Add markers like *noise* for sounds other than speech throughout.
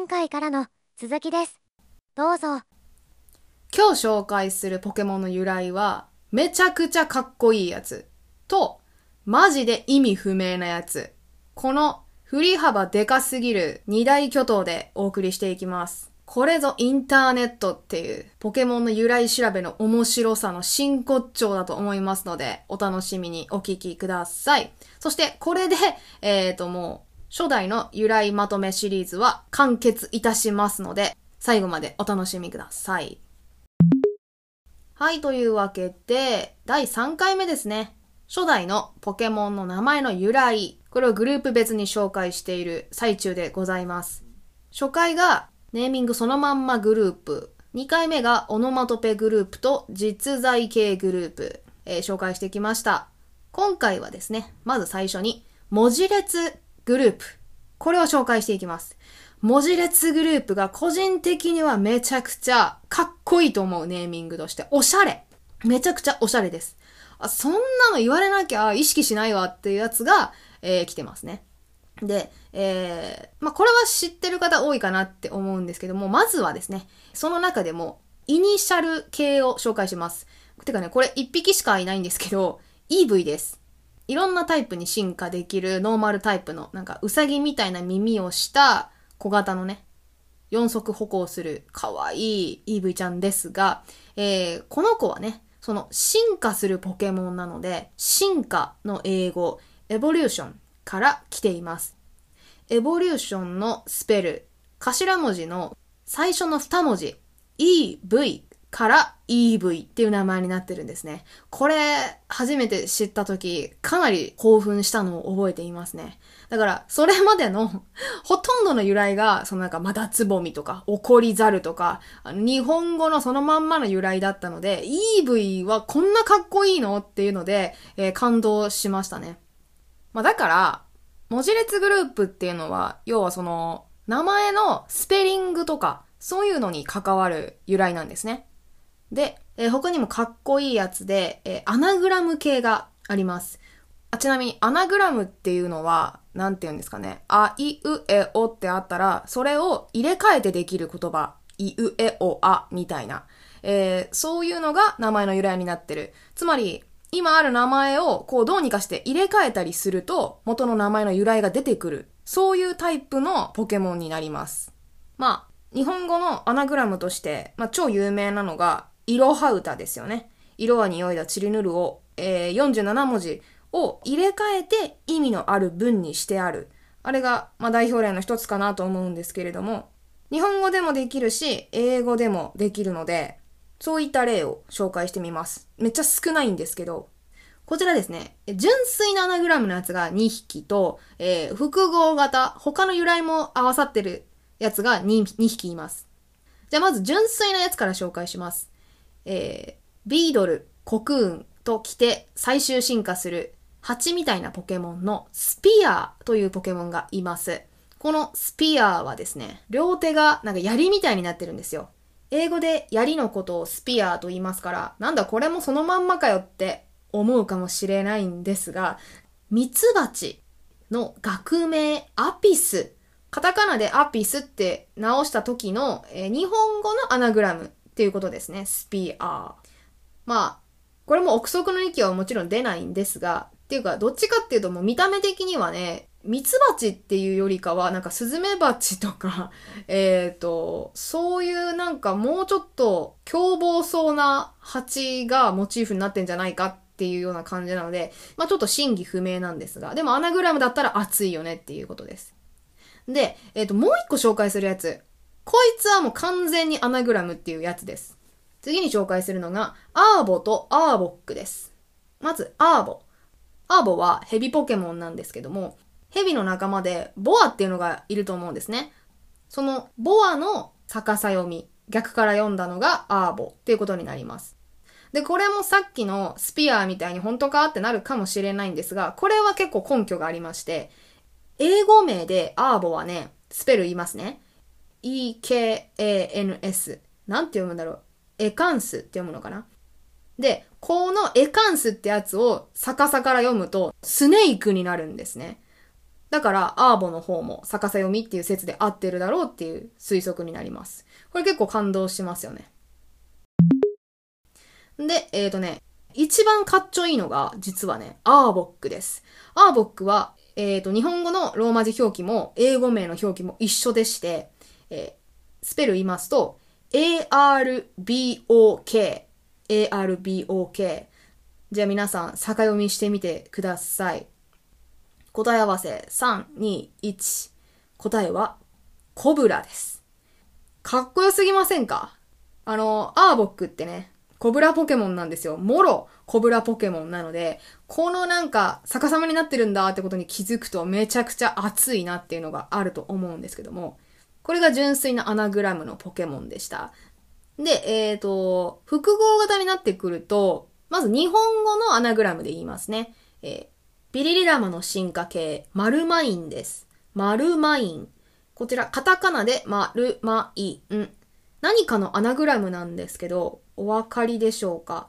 前回からの続きです。どうぞ。今日紹介するポケモンの由来は、めちゃくちゃかっこいいやつと、マジで意味不明なやつ。この振り幅でかすぎる二大巨頭でお送りしていきます。これぞインターネットっていうポケモンの由来調べの面白さの真骨頂だと思いますので、お楽しみにお聞きください。そしてこれで、えーともう、初代の由来まとめシリーズは完結いたしますので、最後までお楽しみください。はい、というわけで、第3回目ですね。初代のポケモンの名前の由来。これをグループ別に紹介している最中でございます。初回がネーミングそのまんまグループ。2回目がオノマトペグループと実在系グループ、えー紹介してきました。今回はですね、まず最初に文字列グループ。これを紹介していきます。文字列グループが個人的にはめちゃくちゃかっこいいと思うネーミングとして。おしゃれ。めちゃくちゃおしゃれです。あ、そんなの言われなきゃ意識しないわっていうやつが、えー来てますね。で、えー、まあ、これは知ってる方多いかなって思うんですけども、まずはですね、その中でも、イニシャル系を紹介します。てかね、これ1匹しかいないんですけど、EV です。いろんなタイプに進化できるノーマルタイプの、なんか、ウサギみたいな耳をした小型のね、四足歩行する可愛い EV ちゃんですが、えーこの子はね、その進化するポケモンなので、進化の英語、エボリューションから来ています。エボリューションのスペル、頭文字の最初の二文字、EV から EV っていう名前になってるんですね。これ、初めて知った時、かなり興奮したのを覚えていますね。だから、それまでの *laughs* ほとんどの由来が、そのなんか、マダツボミとか、怒りザルとか、日本語のそのまんまの由来だったので、EV はこんなかっこいいのっていうので、えー感動しましたね。まあだから、文字列グループっていうのは、要はその、名前のスペリングとか、そういうのに関わる由来なんですね。で、えー他にもかっこいいやつで、えーアナグラム系があります。あちなみに、アナグラムっていうのは、なんて言うんですかね。あ、い、う、え、おってあったら、それを入れ替えてできる言葉。い、う、え、お、あ、みたいな。えーそういうのが名前の由来になってる。つまり、今ある名前を、こう、どうにかして入れ替えたりすると、元の名前の由来が出てくる。そういうタイプのポケモンになります。まあ、日本語のアナグラムとして、まあ、超有名なのが、いろは歌ですよね。色は匂いだ、チリヌルを、えー47文字を入れ替えて意味のある文にしてある。あれが、まあ、代表例の一つかなと思うんですけれども、日本語でもできるし、英語でもできるので、そういった例を紹介してみます。めっちゃ少ないんですけど、こちらですね、純粋なアナグラムのやつが2匹と、えー複合型、他の由来も合わさってるやつが 2, 2匹います。じゃあまず純粋なやつから紹介します。えービードル、コクーンと来て最終進化する蜂みたいなポケモンのスピアーというポケモンがいます。このスピアーはですね、両手がなんか槍みたいになってるんですよ。英語で槍のことをスピアーと言いますから、なんだこれもそのまんまかよって思うかもしれないんですが、ミツバチの学名アピス。カタカナでアピスって直した時の、えー日本語のアナグラムっていうことですね。スピアー。まあ、これも憶測の域はもちろん出ないんですが、っていうか、どっちかっていうともう見た目的にはね、ミツバチっていうよりかは、なんかスズメバチとか、*laughs* えっ、と、そういうなんかもうちょっと凶暴そうな蜂がモチーフになってんじゃないかっていうような感じなので、まあちょっと真偽不明なんですが、でもアナグラムだったら熱いよねっていうことです。で、えっ、と、もう一個紹介するやつ。こいつはもう完全にアナグラムっていうやつです。次に紹介するのが、アーボとアーボックです。まず、アーボ。アーボはヘビポケモンなんですけども、ヘビの仲間でボアっていうのがいると思うんですね。そのボアの逆さ読み、逆から読んだのがアーボっていうことになります。で、これもさっきのスピアーみたいに本当かってなるかもしれないんですが、これは結構根拠がありまして、英語名でアーボはね、スペル言いますね。E-K-A-N-S。なんて読むんだろう？エカンスって読むのかな？で、このエカンスってやつを逆さから読むと、スネークになるんですね。だから、アーボの方も逆さ読みっていう説で合ってるだろうっていう推測になります。これ結構感動しますよね。で、えっ、ー、とね、一番かっちょいいのが、実はね、アーボックです。アーボックは、えっ、ー、と、日本語のローマ字表記も、英語名の表記も一緒でして、えー、スペル言いますと、ARBOK、ARBOK。じゃあ皆さん、逆読みしてみてください。答え合わせ、3、2、1。答えは、コブラです。かっこよすぎませんか？あの、アーボックってね、コブラポケモンなんですよ。もろ、コブラポケモンなので、このなんか逆さまになってるんだってことに気づくとめちゃくちゃ熱いなっていうのがあると思うんですけども、これが純粋なアナグラムのポケモンでした。で、えっ、ー、と、複合型になってくると、まず日本語のアナグラムで言いますね。えー、ビリリラマの進化系、マルマインです。マルマイン。こちら、カタカナでマルマイン。何かのアナグラムなんですけど、お分かりでしょうか？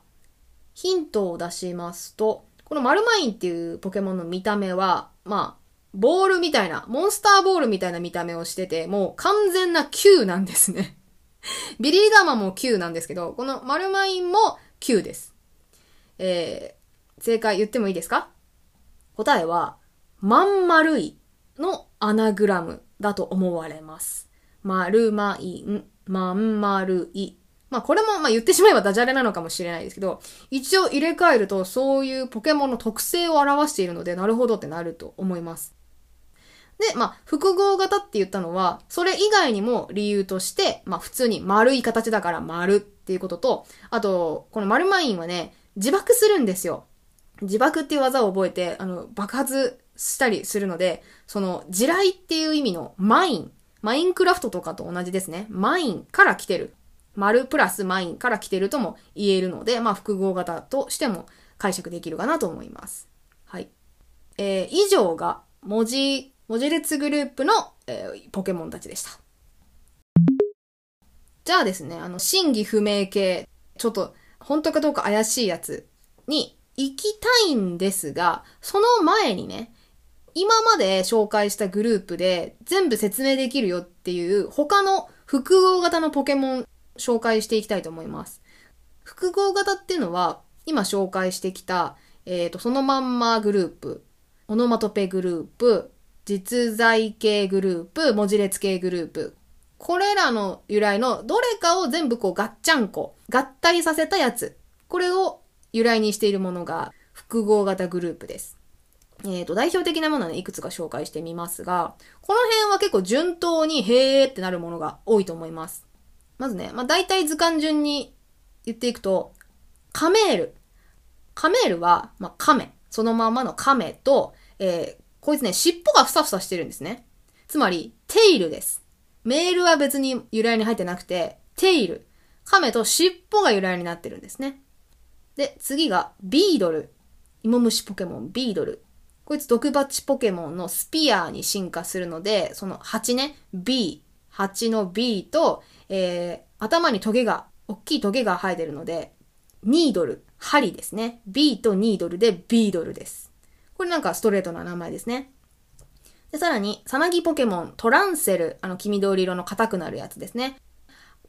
ヒントを出しますと、このマルマインっていうポケモンの見た目は、まあ、ボールみたいな、モンスターボールみたいな見た目をしてて、もう完全な Q なんですね。*laughs* ビリーダーマも Q なんですけど、このマルマインも Q です。えー、正解言ってもいいですか？答えは、まん丸いのアナグラムだと思われます。まるまいん、まん丸い。まあこれもまあ言ってしまえばダジャレなのかもしれないですけど、一応入れ替えるとそういうポケモンの特性を表しているので、なるほどってなると思います。で、まあ、複合型って言ったのは、それ以外にも理由として、まあ普通に丸い形だから丸っていうことと、あと、この丸マインはね、自爆するんですよ。自爆っていう技を覚えて、あの、爆発したりするので、その、地雷っていう意味のマイン、マインクラフトとかと同じですね。マインから来てる。丸プラスマインから来てるとも言えるので、まあ複合型としても解釈できるかなと思います。はい。えー、以上が文字、文字列グループの、えー、ポケモンたちでした。じゃあですね、あの、真偽不明系、ちょっと本当かどうか怪しいやつに行きたいんですが、その前にね、今まで紹介したグループで全部説明できるよっていう他の複合型のポケモン紹介していきたいと思います。複合型っていうのは今紹介してきた、えっ、ー、と、そのまんまグループ、オノマトペグループ、実在系グループ、文字列系グループ。これらの由来のどれかを全部こうガッチャンコ、合体させたやつ。これを由来にしているものが複合型グループです。えっ、ー、と、代表的なものはね、いくつか紹介してみますが、この辺は結構順当にへーってなるものが多いと思います。まずね、まあ、大体図鑑順に言っていくと、カメール。カメールは、まあ、カメ。そのままのカメと、えー、こいつね、尻尾がふさふさしてるんですね。つまり、テイルです。メールは別に由来に入ってなくて、テイル。カメと尻尾が由来になってるんですね。で、次が、ビードル。芋虫ポケモン、ビードル。こいつ毒蜂ポケモンのスピアーに進化するので、その蜂ね、B、蜂の B と、えー、頭にトゲが、大きいトゲが生えてるので、ニードル、針ですね。B とニードルでビードルです。これなんかストレートな名前ですね。で、さらに、さなぎポケモン、トランセル、あの、黄緑色の硬くなるやつですね。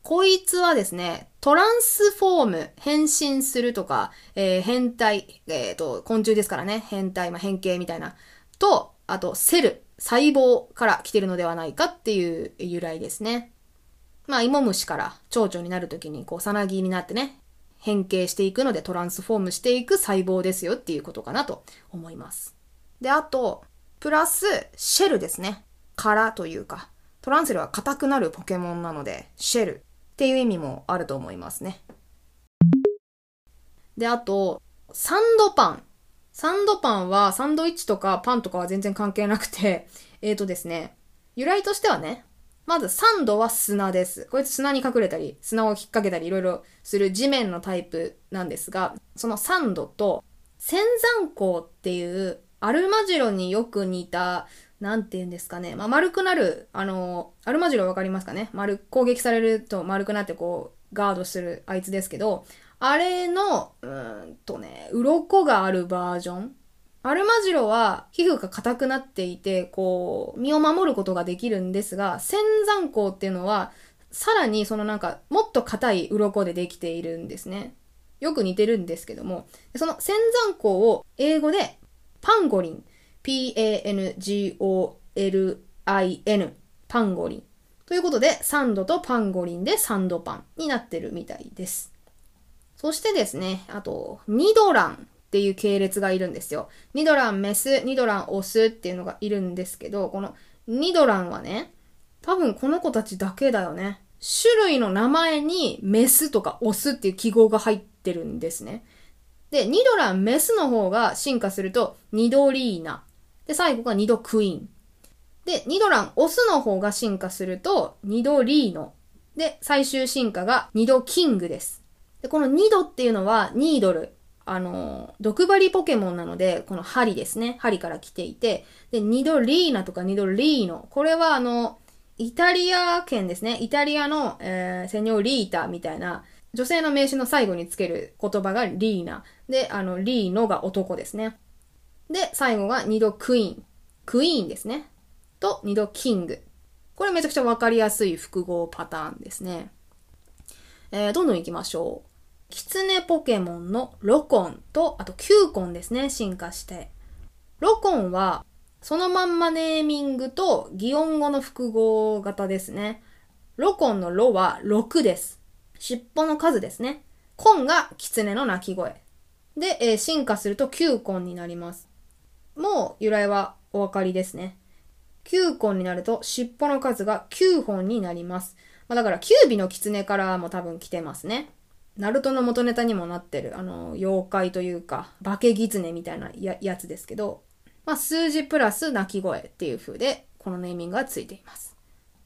こいつはですね、トランスフォーム、変身するとか、えー、変態、えっ、ー、と、昆虫ですからね、変態、まあ、変形みたいな、と、あと、セル、細胞から来てるのではないかっていう由来ですね。まあ、芋虫から蝶々になるときに、こう、さなぎになってね、変形していくのでトランスフォームしていく細胞ですよっていうことかなと思います。で、あと、プラス、シェルですね。殻というか、トランセルは硬くなるポケモンなので、シェル。っていう意味もあると思いますね。で、あと、サンドパン。サンドパンはサンドイッチとかパンとかは全然関係なくて、えーとですね、由来としてはね、まずサンドは砂です。こいつ砂に隠れたり、砂を引っ掛けたりいろいろする地面のタイプなんですが、そのサンドと、仙山港っていうアルマジロによく似たなんて言うんですかね。まあ、丸くなる、あの、アルマジロわかりますかね丸、攻撃されると丸くなってこう、ガードするあいつですけど、あれの、うんとね、鱗があるバージョンアルマジロは皮膚が硬くなっていて、こう、身を守ることができるんですが、仙山鋼っていうのは、さらにそのなんか、もっと硬い鱗でできているんですね。よく似てるんですけども、その仙山鋼を英語でパンゴリン、p-a-n-g-o-l-i-n、パンゴリン。ということで、サンドとパンゴリンでサンドパンになってるみたいです。そしてですね、あと、ニドランっていう系列がいるんですよ。ニドランメス、ニドランオスっていうのがいるんですけど、このニドランはね、多分この子たちだけだよね。種類の名前にメスとかオスっていう記号が入ってるんですね。で、ニドランメスの方が進化すると、ニドリーナ。で、最後がニドクイーン。で、ニドランオスの方が進化すると、ニドリーノ。で、最終進化がニドキングです。で、このニドっていうのは、ニードル。あの、毒針ポケモンなので、この針ですね。針から来ていて、で、ニドリーナとかニドリーノ。これはあの、イタリア圏ですね。イタリアの、えー、セニョリータみたいな、女性の名詞の最後につける言葉がリーナ。で、あの、リーノが男ですね。で、最後がニドクイーン。クイーンですね。と、ニドキング。これめちゃくちゃわかりやすい複合パターンですね。えー、どんどん行きましょう。キツネポケモンのロコンと、あとキューコンですね、進化して。ロコンは、そのまんまネーミングと擬音語の複合型ですね。ロコンのロは6です。尻尾の数ですね。コンがキツネの鳴き声。で、えー、進化するとキューコンになります。もう由来はお分かりですね。9コンになると尻尾の数が9本になります。まあ、だから9尾の狐からも多分来てますね。ナルトの元ネタにもなってる、あの、妖怪というか、化け狐みたいなややつですけど、まあ、数字プラス鳴き声っていう風で、このネーミングがついています。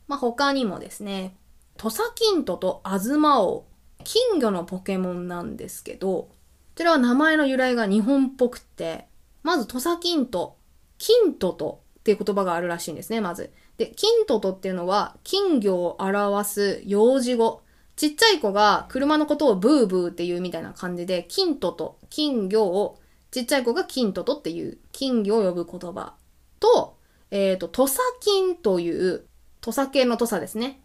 まあ、他にもですね、トサキントとアズマオ金魚のポケモンなんですけど、こちらは名前の由来が日本っぽくて、まずトサキント、キントとっていう言葉があるらしいんですね、まず。で、キントトっていうのは金魚を表す幼児語。ちっちゃい子が車のことをブーブーっていうみたいな感じで、金とと、金魚を、ちっちゃい子が金ととっていう金魚を呼ぶ言葉と、えっ、ー、と、土佐金という、土佐系の土佐ですね。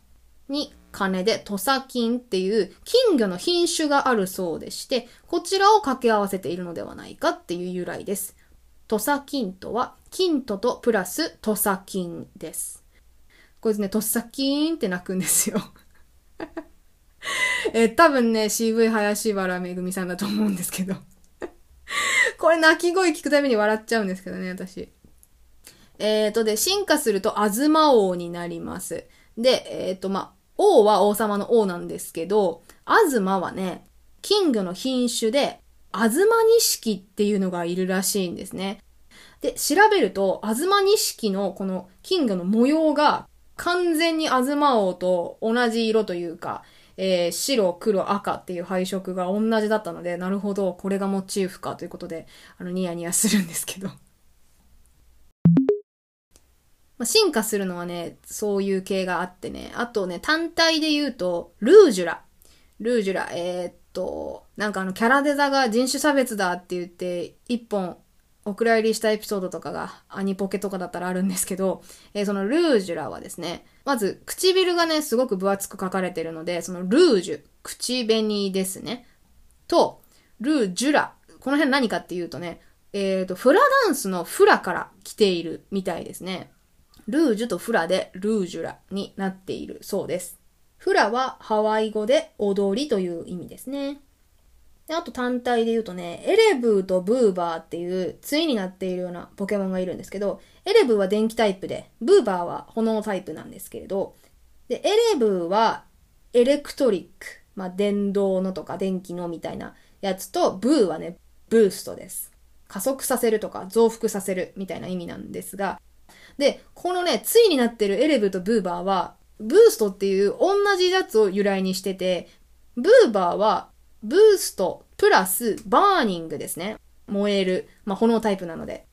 に、金で土佐金っていう金魚の品種があるそうでして、こちらを掛け合わせているのではないかっていう由来です。土佐金とは、金ととプラス土佐金です。こいつね、土佐金って鳴くんですよ *laughs* え多分ね、CV 林原めぐみさんだと思うんですけど *laughs* これ鳴き声聞くたびに笑っちゃうんですけどね、私。えっ、ー、とで、進化すると、あずま王になります。で、えっ、ー、と、ま、王は王様の王なんですけど、あずまはね、金魚の品種で、あずま錦っていうのがいるらしいんですね。で、調べると、あずま錦のこの金魚の模様が完全にあずま王と同じ色というか、えー、白、黒、赤っていう配色が同じだったので、なるほど、これがモチーフかということで、あの、ニヤニヤするんですけど。*laughs* まあ、進化するのはね、そういう系があってね。あとね、単体で言うと、ルージュラ。ルージュラ、えー、っと、なんかあの、キャラデザが人種差別だって言って、一本お蔵入りしたエピソードとかがアニポケとかだったらあるんですけど、えー、そのルージュラはですね、まず唇がね、すごく分厚く書かれてるので、そのルージュ、口紅ですね。と、ルージュラ。この辺何かっていうとね、えっ、ー、と、フラダンスのフラから来ているみたいですね。ルージュとフラでルージュラになっているそうです。フラはハワイ語で踊りという意味ですね。で、あと単体で言うとね、エレブーとブーバーっていう対になっているようなポケモンがいるんですけど、エレブーは電気タイプで、ブーバーは炎タイプなんですけれど、で、エレブーはエレクトリック、まあ、電動のとか電気のみたいなやつと、ブーはね、ブーストです。加速させるとか増幅させるみたいな意味なんですが、で、このね、対になってるエレブーとブーバーは、ブーストっていう同じやつを由来にしてて、ブーバーはブーストプラスバーニングですね。燃える。まあ、炎タイプなので。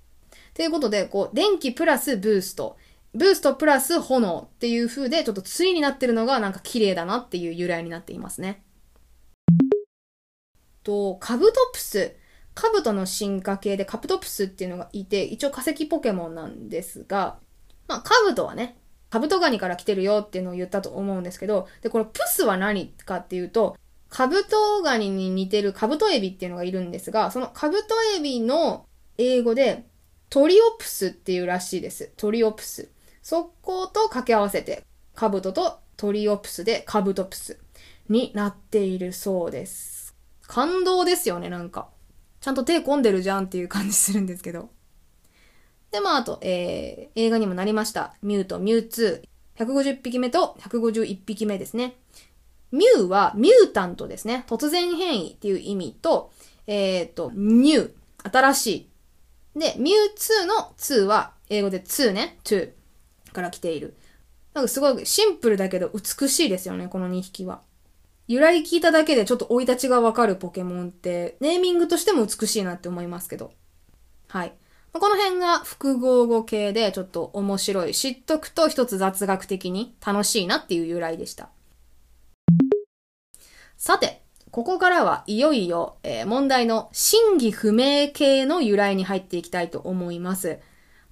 ということで、こう、電気プラスブースト。ブーストプラス炎っていう風で、ちょっと対になってるのがなんか綺麗だなっていう由来になっていますね。と、カブトプス。カブトの進化系でカプトプスっていうのがいて、一応化石ポケモンなんですが、まあ、カブトはね、カブトガニから来てるよっていうのを言ったと思うんですけど、で、このプスは何かっていうと、カブトガニに似てるカブトエビっていうのがいるんですが、そのカブトエビの英語でトリオプスっていうらしいです。トリオプス。そこと掛け合わせて、カブトとトリオプスでカブトプスになっているそうです。感動ですよね、なんか。ちゃんと手込んでるじゃんっていう感じするんですけど。で、まあ、あと、えー、映画にもなりました。ミュウとミュウ2。150匹目と151匹目ですね。ミュウはミュータントですね。突然変異っていう意味と、えっ、ー、と、ニュー、新しい。で、ミュウ2の2は、英語で2ね、2から来ている。なんかすごいシンプルだけど美しいですよね、この2匹は。由来聞いただけでちょっと生い立ちがわかるポケモンって、ネーミングとしても美しいなって思いますけど。はい。この辺が複合語系でちょっと面白い。知っとくと一つ雑学的に楽しいなっていう由来でした。さて、ここからはいよいよ、えー、問題の真偽不明系の由来に入っていきたいと思います。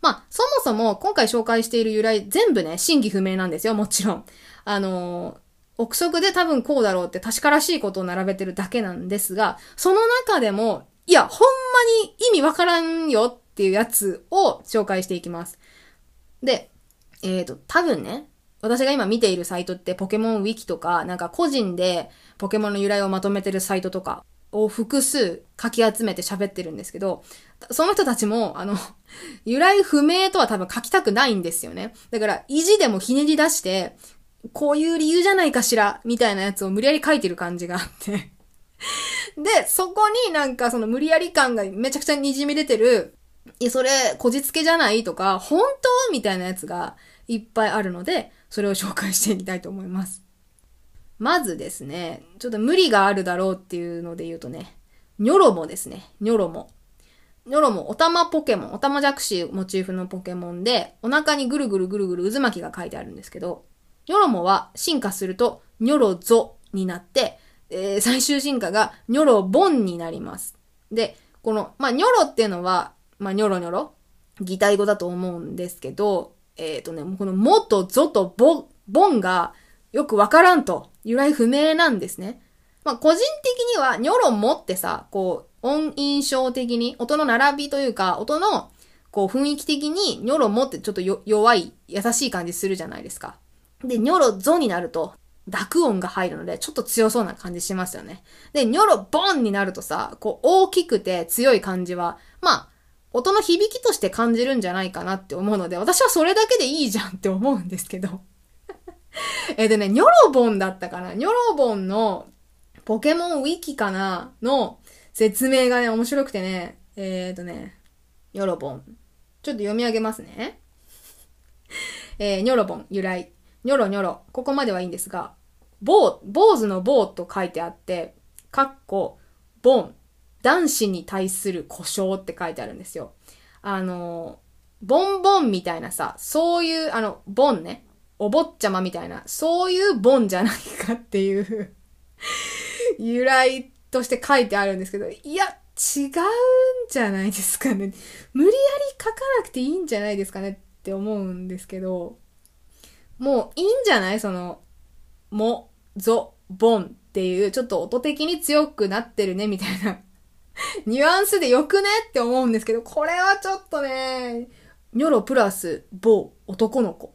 まあ、そもそも今回紹介している由来全部ね、真偽不明なんですよ、もちろん。あのー、憶測で多分こうだろうって確からしいことを並べてるだけなんですが、その中でも、いや、ほんまに意味わからんよっていうやつを紹介していきます。で、えっ、ー、と、多分ね、私が今見ているサイトってポケモンウィキとか、なんか個人でポケモンの由来をまとめてるサイトとかを複数書き集めて喋ってるんですけど、その人たちも、あの、由来不明とは多分書きたくないんですよね。だから、意地でもひねり出して、こういう理由じゃないかしら、みたいなやつを無理やり書いてる感じがあってで、そこになんかその無理やり感がめちゃくちゃ滲み出てるいや、それ、こじつけじゃないとか、本当？みたいなやつがいっぱいあるので、それを紹介していきたいと思います。まずですね、ちょっと無理があるだろうっていうので言うとね、ニョロモですね。ニョロモ。ニョロモ、オタマポケモン、オタマジャクシモチーフのポケモンで、お腹にぐるぐるぐるぐる渦巻きが書いてあるんですけど、ニョロモは進化すると、ニョロゾになって、えー、最終進化がニョロボンになります。で、この、まあ、ニョロっていうのは、まあ、ニョロニョロ、擬態語だと思うんですけど、えっ、ー、とね、このもとぞとボ、ボンがよくわからんと、由来不明なんですね。まあ、個人的には、ニョロもってさ、こう、音印象的に、音の並びというか、音の、こう、雰囲気的に、ニョロもってちょっと弱い、優しい感じするじゃないですか。で、ニョロゾになると、濁音が入るので、ちょっと強そうな感じしますよね。で、ニョロボンになるとさ、こう、大きくて強い感じは、まあ、音の響きとして感じるんじゃないかなって思うので、私はそれだけでいいじゃんって思うんですけど。*laughs* えでね、ニョロボンだったかなニョロボンのポケモンウィキかなの説明がね、面白くてね、えっ、ー、とね、ニョロボン。ちょっと読み上げますね。*laughs* えー、ニョロボン由来。ニョロニョロ。ここまではいいんですが、坊、坊主の坊と書いてあって、かっこ、ボン。男子に対する故障って書いてあるんですよ。あの、ボンボンみたいなさ、そういう、あの、ボンね。お坊ちゃまみたいな、そういうボンじゃないかっていう *laughs* 由来として書いてあるんですけど、いや、違うんじゃないですかね。無理やり書かなくていいんじゃないですかねって思うんですけど、もういいんじゃない？その、も、ぞ、ボンっていう、ちょっと音的に強くなってるね、みたいな *laughs* ニュアンスでよくね？って思うんですけど、これはちょっとね、ニョロプラス某男の子。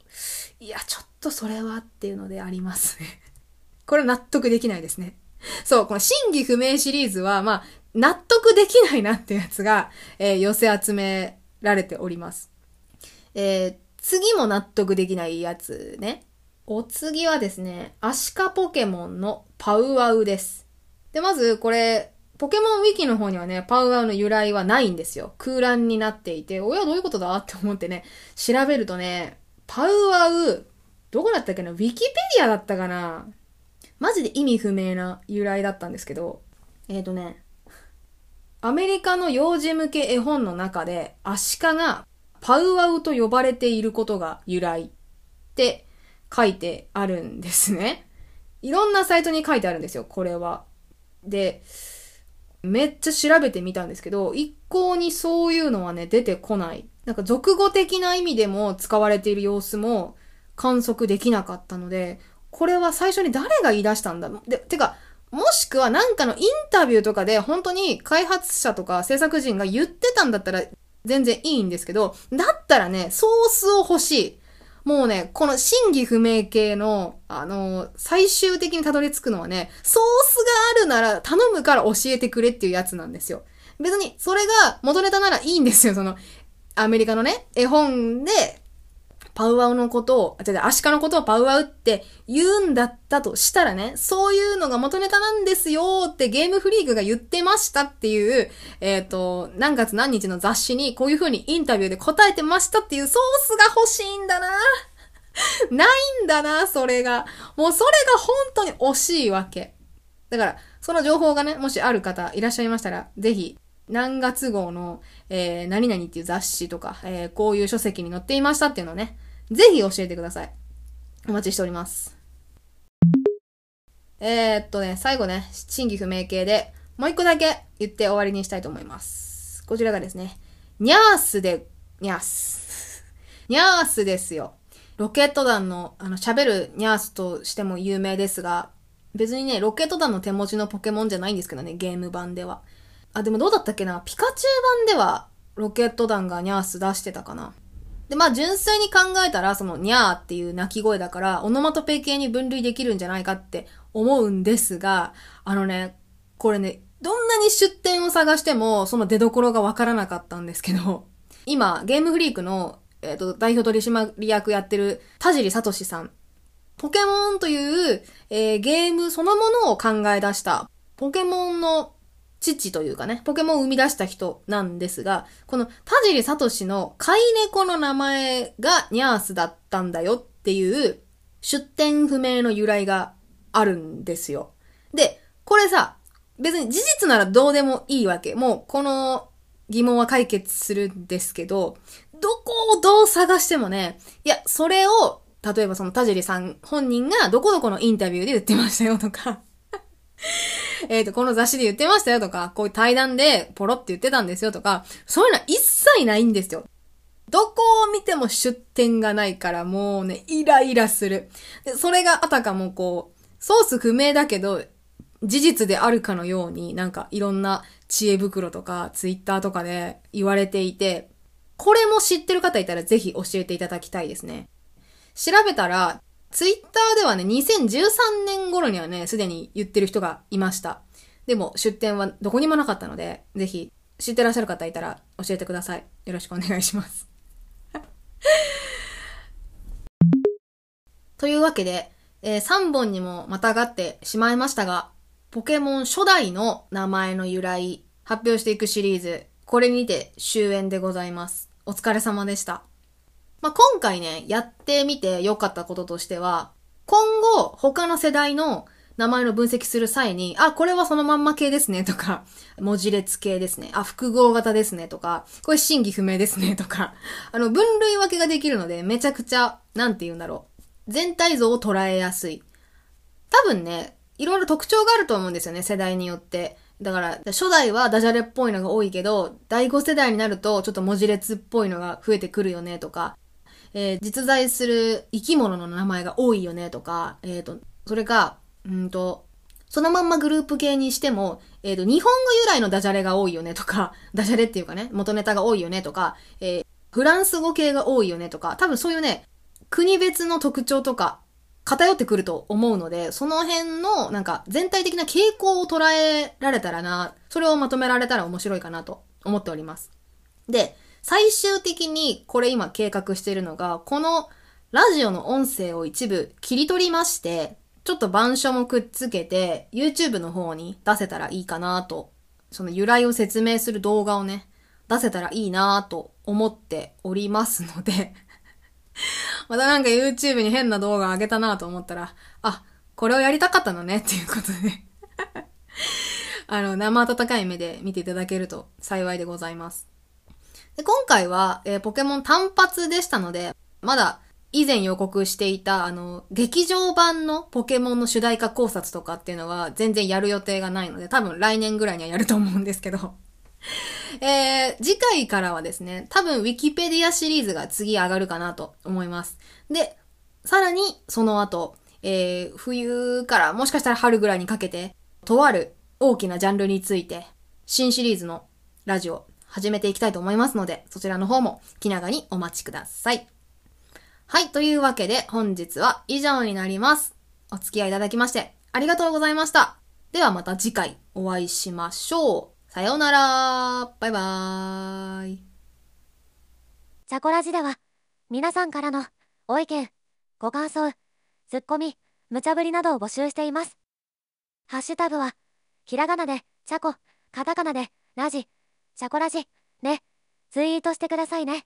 いや、ちょっとそれはっていうのでありますね。*laughs* これ納得できないですね。そう、この真偽不明シリーズは、まあ、納得できないなっていうやつが、えー、寄せ集められております。えー、次も納得できないやつね。お次はですね、アシカポケモンのパウワウです。で、まずこれ、ポケモンウィキの方にはね、パウワウの由来はないんですよ。空欄になっていて、おや、どういうことだって思ってね、調べるとね、パウワウ、どこだったっけな？ウィキペディアだったかな？マジで意味不明な由来だったんですけど、えっ、ー、とね、アメリカの幼児向け絵本の中で、アシカがパウワウと呼ばれていることが由来って書いてあるんですね。いろんなサイトに書いてあるんですよ、これは。で、めっちゃ調べてみたんですけど、一向にそういうのはね、出てこない。なんか俗語的な意味でも使われている様子も観測できなかったので、これは最初に誰が言い出したんだで、てか、もしくはなんかのインタビューとかで本当に開発者とか制作人が言ってたんだったら全然いいんですけど、だったらね、ソースを欲しい。もうね、この真偽不明系の、あの最終的にたどり着くのはね、ソースがあるなら頼むから教えてくれっていうやつなんですよ。別に、それが元ネタならいいんですよ。その、アメリカのね、絵本でパウアウのことを、あ違う、アシカのことをパウアウって言うんだったとしたらね、そういうのが元ネタなんですよってゲームフリークが言ってましたっていう、えっ、ー、と、何月何日の雑誌にこういう風にインタビューで答えてましたっていうソースが欲しいんだな *laughs* ないんだな、それが。もうそれが本当に惜しいわけ。だから、その情報がね、もしある方いらっしゃいましたら、ぜひ、何月号の、えー、何々っていう雑誌とか、えー、こういう書籍に載っていましたっていうのをね、ぜひ教えてください。お待ちしております。えー、っとね、最後ね、真偽不明系で、もう一個だけ言って終わりにしたいと思います。こちらがですね、ニャースで、ニャース。*laughs* ニャースですよ。ロケット団の、あの、喋るニャースとしても有名ですが、別にね、ロケット団の手持ちのポケモンじゃないんですけどね、ゲーム版では。あ、でもどうだったっけな？ピカチュウ版ではロケット団がニャース出してたかな？で、まあ純粋に考えたら、そのニャーっていう鳴き声だから、オノマトペ系に分類できるんじゃないかって思うんですが、あのね、これね、どんなに出典を探しても、その出所がわからなかったんですけど、今、ゲームフリークの、えっ、ー、と、代表取締役やってる田尻聡さん。ポケモンという、えー、ゲームそのものを考え出した、ポケモンの父というかね、ポケモンを生み出した人なんですが、この田尻聡の飼い猫の名前がニャースだったんだよっていう出典不明の由来があるんですよ。で、これさ、別に事実ならどうでもいいわけ。もうこの疑問は解決するんですけど、どこをどう探してもね、いや、それを、例えばその田尻さん本人がどこどこのインタビューで言ってましたよとか *laughs* えっと、この雑誌で言ってましたよとか、こういう対談でポロって言ってたんですよとか、そういうのは一切ないんですよ。どこを見ても出典がないからもうね、イライラする。で、それがあたかもこう、ソース不明だけど、事実であるかのように、なんかいろんな知恵袋とかツイッターとかで言われていて、これも知ってる方いたらぜひ教えていただきたいですね。調べたら、ツイッターではね、2013年頃にはね、すでに言ってる人がいました。でも、出店はどこにもなかったので、ぜひ、知ってらっしゃる方いたら教えてください。よろしくお願いします。*laughs* というわけで、えー、3本にもまたがってしまいましたが、ポケモン初代の名前の由来、発表していくシリーズ、これにて終演でございます。お疲れ様でした。まあ、今回ね、やってみて良かったこととしては、今後、他の世代の名前の分析する際に、あ、これはそのまんま系ですねとか、文字列系ですね。あ、複合型ですねとか、これ真偽不明ですねとか、あの、分類分けができるので、めちゃくちゃ、なんて言うんだろう。全体像を捉えやすい。多分ね、いろいろ特徴があると思うんですよね、世代によって。だから、初代はダジャレっぽいのが多いけど、第5世代になるとちょっと文字列っぽいのが増えてくるよねとか、えー、実在する生き物の名前が多いよねとか、えっ、ー、と、それか、うんと、そのまんまグループ系にしても、えっ、ー、と、日本語由来のダジャレが多いよねとか、*laughs* ダジャレっていうかね、元ネタが多いよねとか、えー、フランス語系が多いよねとか、多分そういうね、国別の特徴とか、偏ってくると思うので、その辺の、なんか、全体的な傾向を捉えられたらな、それをまとめられたら面白いかなと思っております。で、最終的にこれ今計画しているのが、このラジオの音声を一部切り取りまして、ちょっと板書もくっつけて、YouTube の方に出せたらいいかなと、その由来を説明する動画をね、出せたらいいなと思っておりますので *laughs* またなんか YouTube に変な動画あげたなと思ったら、あ、これをやりたかったのねっていうことで *laughs* あの、生温かい目で見ていただけると幸いでございます。で今回は、えー、ポケモン単発でしたので、まだ以前予告していた、あの、劇場版のポケモンの主題歌考察とかっていうのは全然やる予定がないので、多分来年ぐらいにはやると思うんですけど。*laughs* えー、次回からはですね、多分ウィキペディアシリーズが次上がるかなと思います。で、さらにその後、えー、冬からもしかしたら春ぐらいにかけて、とある大きなジャンルについて、新シリーズのラジオ始めていきたいと思いますので、そちらの方も気長にお待ちください。はい、というわけで本日は以上になります。お付き合いいただきましてありがとうございました。ではまた次回お会いしましょう。さようなら。バイバーイ。チャコラジでは皆さんからのご意見、ご感想、ツッコミ、無茶ぶりなどを募集しています。ハッシュタグは、ひらがなで、チャコ、カタカナで、ラジ、チャコラジ、ね、ツイートしてくださいね。